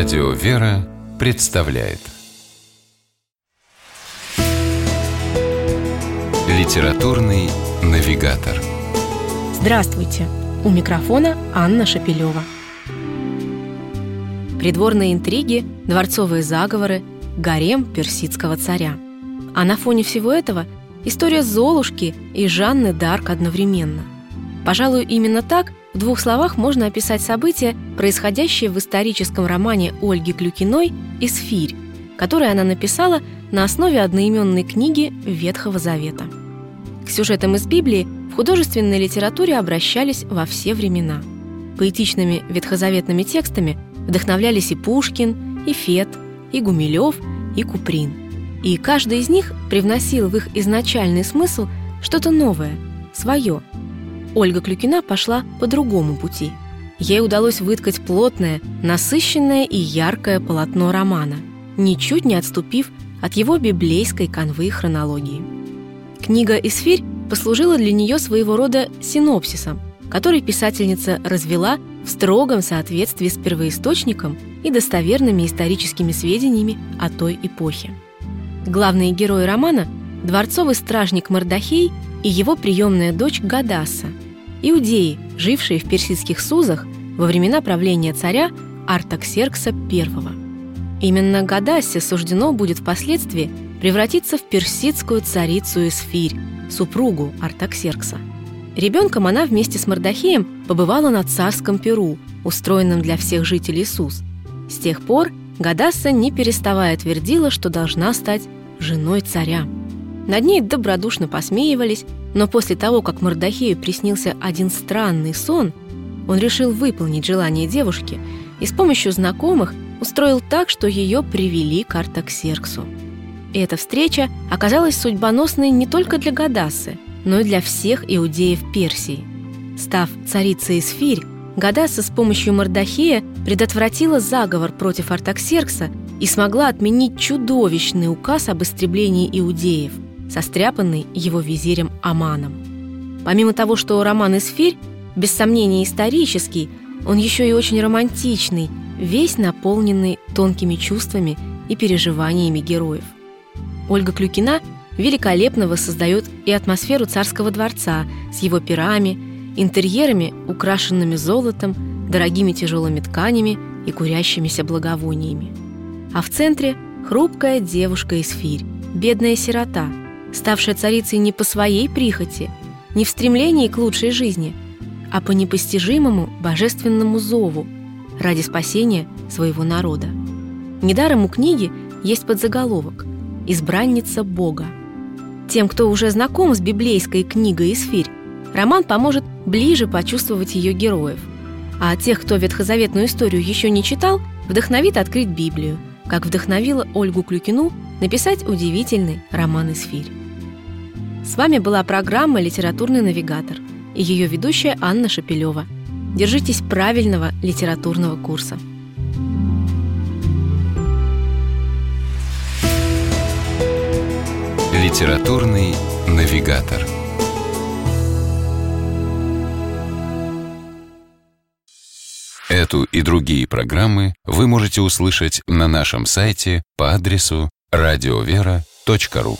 Радио «Вера» представляет Литературный навигатор Здравствуйте! У микрофона Анна Шапилева. Придворные интриги, дворцовые заговоры, гарем персидского царя. А на фоне всего этого история Золушки и Жанны Дарк одновременно. Пожалуй, именно так в двух словах можно описать события, происходящие в историческом романе Ольги Клюкиной «Исфирь», который она написала на основе одноименной книги Ветхого Завета. К сюжетам из Библии в художественной литературе обращались во все времена. Поэтичными ветхозаветными текстами вдохновлялись и Пушкин, и Фет, и Гумилев, и Куприн. И каждый из них привносил в их изначальный смысл что-то новое, свое – Ольга Клюкина пошла по другому пути. Ей удалось выткать плотное, насыщенное и яркое полотно романа, ничуть не отступив от его библейской канвы хронологии. Книга «Исфирь» послужила для нее своего рода синопсисом, который писательница развела в строгом соответствии с первоисточником и достоверными историческими сведениями о той эпохе. Главные герои романа – дворцовый стражник Мордахей и его приемная дочь Гадаса, иудеи, жившие в персидских Сузах во времена правления царя Артаксеркса I. Именно Гадасе суждено будет впоследствии превратиться в персидскую царицу Эсфирь, супругу Артаксеркса. Ребенком она вместе с Мордахеем побывала на царском Перу, устроенном для всех жителей Суз. С тех пор Гадасса не переставая твердила, что должна стать женой царя. Над ней добродушно посмеивались, но после того, как Мордахею приснился один странный сон, он решил выполнить желание девушки и с помощью знакомых устроил так, что ее привели к Артаксерксу. И эта встреча оказалась судьбоносной не только для Гадасы, но и для всех иудеев Персии. Став царицей Исфирь, Гадаса с помощью Мордахея предотвратила заговор против Артаксеркса и смогла отменить чудовищный указ об истреблении иудеев – состряпанный его визирем Аманом. Помимо того, что роман «Эсфирь» без сомнения исторический, он еще и очень романтичный, весь наполненный тонкими чувствами и переживаниями героев. Ольга Клюкина великолепно воссоздает и атмосферу царского дворца с его пирами, интерьерами, украшенными золотом, дорогими тяжелыми тканями и курящимися благовониями. А в центре хрупкая девушка Эсфирь, бедная сирота – ставшая царицей не по своей прихоти, не в стремлении к лучшей жизни, а по непостижимому божественному зову ради спасения своего народа. Недаром у книги есть подзаголовок «Избранница Бога». Тем, кто уже знаком с библейской книгой «Исфирь», роман поможет ближе почувствовать ее героев. А тех, кто ветхозаветную историю еще не читал, вдохновит открыть Библию, как вдохновила Ольгу Клюкину написать удивительный роман «Исфирь». С вами была программа «Литературный навигатор» и ее ведущая Анна Шапилева. Держитесь правильного литературного курса. Литературный навигатор. Эту и другие программы вы можете услышать на нашем сайте по адресу радиовера.ру.